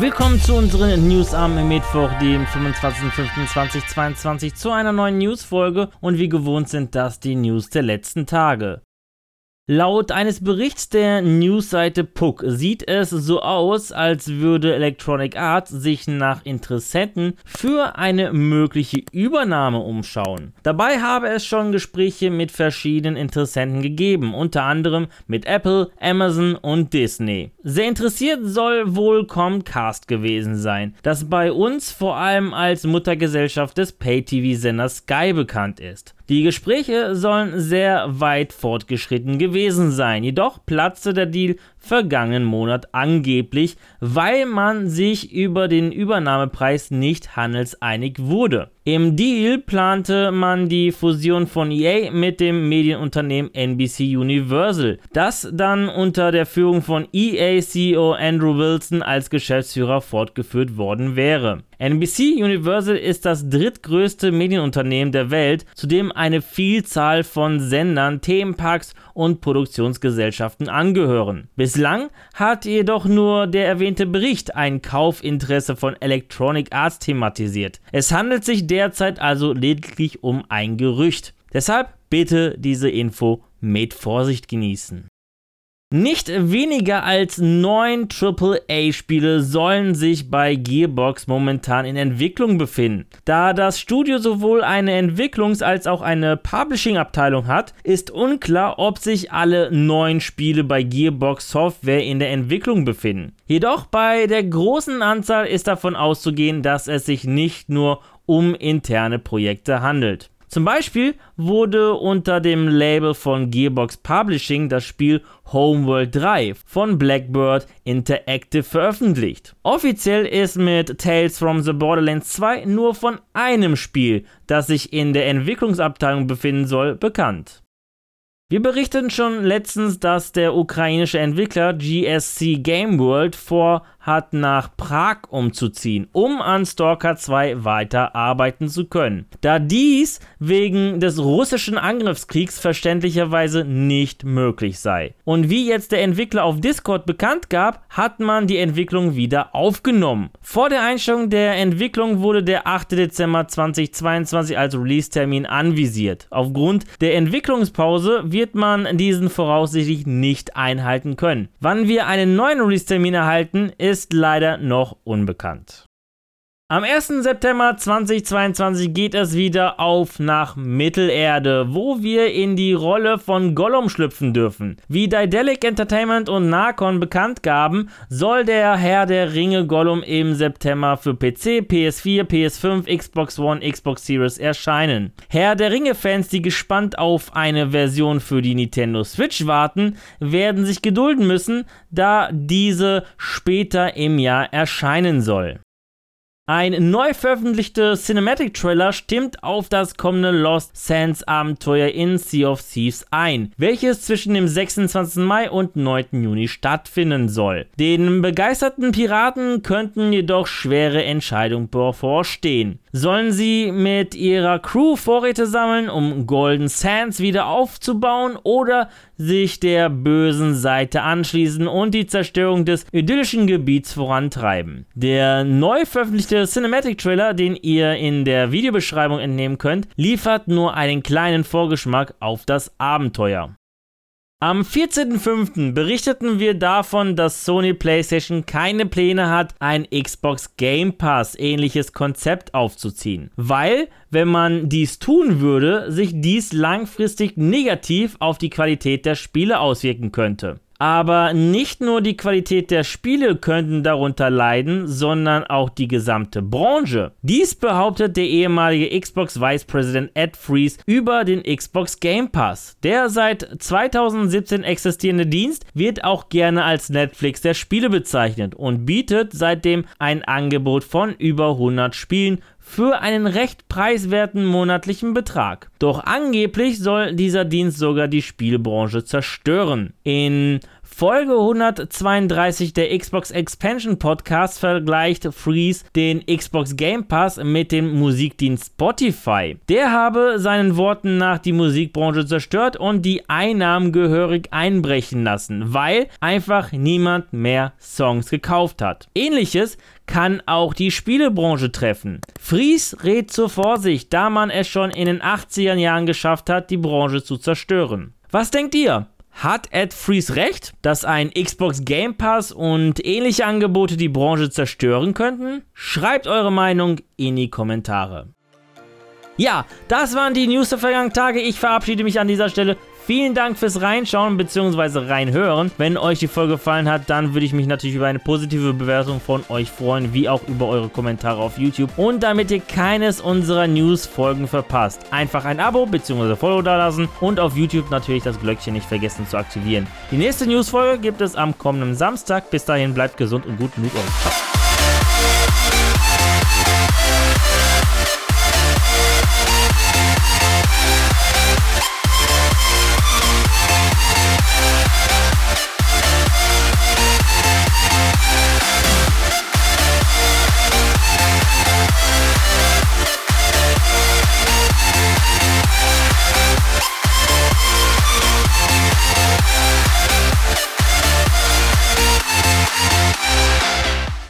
Willkommen zu unseren News am Mittwoch, dem 25.05.2022 zu einer neuen News-Folge und wie gewohnt sind das die News der letzten Tage. Laut eines Berichts der Newsseite Puck sieht es so aus, als würde Electronic Arts sich nach Interessenten für eine mögliche Übernahme umschauen. Dabei habe es schon Gespräche mit verschiedenen Interessenten gegeben, unter anderem mit Apple, Amazon und Disney. Sehr interessiert soll wohl Comcast gewesen sein, das bei uns vor allem als Muttergesellschaft des Pay-TV-Senders Sky bekannt ist. Die Gespräche sollen sehr weit fortgeschritten gewesen sein, jedoch platzte der Deal vergangenen Monat angeblich, weil man sich über den Übernahmepreis nicht handelseinig wurde. Im Deal plante man die Fusion von EA mit dem Medienunternehmen NBC Universal, das dann unter der Führung von EA-CEO Andrew Wilson als Geschäftsführer fortgeführt worden wäre. NBC Universal ist das drittgrößte Medienunternehmen der Welt, zu dem eine Vielzahl von Sendern, Themenparks und Produktionsgesellschaften angehören. Bislang hat jedoch nur der erwähnte Bericht ein Kaufinteresse von Electronic Arts thematisiert. Es handelt sich derzeit also lediglich um ein Gerücht. Deshalb bitte diese Info mit Vorsicht genießen. Nicht weniger als neun AAA-Spiele sollen sich bei Gearbox momentan in Entwicklung befinden. Da das Studio sowohl eine Entwicklungs- als auch eine Publishing-Abteilung hat, ist unklar, ob sich alle neun Spiele bei Gearbox Software in der Entwicklung befinden. Jedoch bei der großen Anzahl ist davon auszugehen, dass es sich nicht nur um interne Projekte handelt. Zum Beispiel wurde unter dem Label von Gearbox Publishing das Spiel Homeworld 3 von Blackbird Interactive veröffentlicht. Offiziell ist mit Tales from the Borderlands 2 nur von einem Spiel, das sich in der Entwicklungsabteilung befinden soll, bekannt. Wir berichteten schon letztens, dass der ukrainische Entwickler GSC Game World vorhat, nach Prag umzuziehen, um an Stalker 2 weiter arbeiten zu können. Da dies wegen des russischen Angriffskriegs verständlicherweise nicht möglich sei. Und wie jetzt der Entwickler auf Discord bekannt gab, hat man die Entwicklung wieder aufgenommen. Vor der Einstellung der Entwicklung wurde der 8. Dezember 2022 als Release-Termin anvisiert. Aufgrund der Entwicklungspause wird wird man diesen voraussichtlich nicht einhalten können. Wann wir einen neuen Release-Termin erhalten, ist leider noch unbekannt. Am 1. September 2022 geht es wieder auf nach Mittelerde, wo wir in die Rolle von Gollum schlüpfen dürfen. Wie Daedalic Entertainment und Narcon bekannt gaben, soll der Herr der Ringe Gollum im September für PC, PS4, PS5, Xbox One, Xbox Series erscheinen. Herr der Ringe-Fans, die gespannt auf eine Version für die Nintendo Switch warten, werden sich gedulden müssen, da diese später im Jahr erscheinen soll. Ein neu veröffentlichter Cinematic Trailer stimmt auf das kommende Lost Sands Abenteuer in Sea of Thieves ein, welches zwischen dem 26. Mai und 9. Juni stattfinden soll. Den begeisterten Piraten könnten jedoch schwere Entscheidungen bevorstehen. Sollen sie mit ihrer Crew Vorräte sammeln, um Golden Sands wieder aufzubauen oder sich der bösen Seite anschließen und die Zerstörung des idyllischen Gebiets vorantreiben. Der neu veröffentlichte Cinematic Trailer, den ihr in der Videobeschreibung entnehmen könnt, liefert nur einen kleinen Vorgeschmack auf das Abenteuer. Am 14.05. berichteten wir davon, dass Sony PlayStation keine Pläne hat, ein Xbox Game Pass ähnliches Konzept aufzuziehen, weil, wenn man dies tun würde, sich dies langfristig negativ auf die Qualität der Spiele auswirken könnte. Aber nicht nur die Qualität der Spiele könnten darunter leiden, sondern auch die gesamte Branche. Dies behauptet der ehemalige Xbox Vice President Ed Freeze über den Xbox Game Pass. Der seit 2017 existierende Dienst wird auch gerne als Netflix der Spiele bezeichnet und bietet seitdem ein Angebot von über 100 Spielen für einen recht preiswerten monatlichen Betrag. Doch angeblich soll dieser Dienst sogar die Spielbranche zerstören. In Folge 132 der Xbox Expansion Podcast vergleicht Freeze den Xbox Game Pass mit dem Musikdienst Spotify. Der habe seinen Worten nach die Musikbranche zerstört und die Einnahmen gehörig einbrechen lassen, weil einfach niemand mehr Songs gekauft hat. Ähnliches kann auch die Spielebranche treffen. Fries rät zur Vorsicht, da man es schon in den 80er Jahren geschafft hat, die Branche zu zerstören. Was denkt ihr? Hat Ed Fries recht, dass ein Xbox Game Pass und ähnliche Angebote die Branche zerstören könnten? Schreibt eure Meinung in die Kommentare. Ja, das waren die News der vergangenen Tage. Ich verabschiede mich an dieser Stelle. Vielen Dank fürs Reinschauen bzw. reinhören. Wenn euch die Folge gefallen hat, dann würde ich mich natürlich über eine positive Bewertung von euch freuen, wie auch über eure Kommentare auf YouTube. Und damit ihr keines unserer News-Folgen verpasst, einfach ein Abo bzw. Follow dalassen und auf YouTube natürlich das Glöckchen nicht vergessen zu aktivieren. Die nächste News-Folge gibt es am kommenden Samstag. Bis dahin bleibt gesund und gut genug euch. Ciao.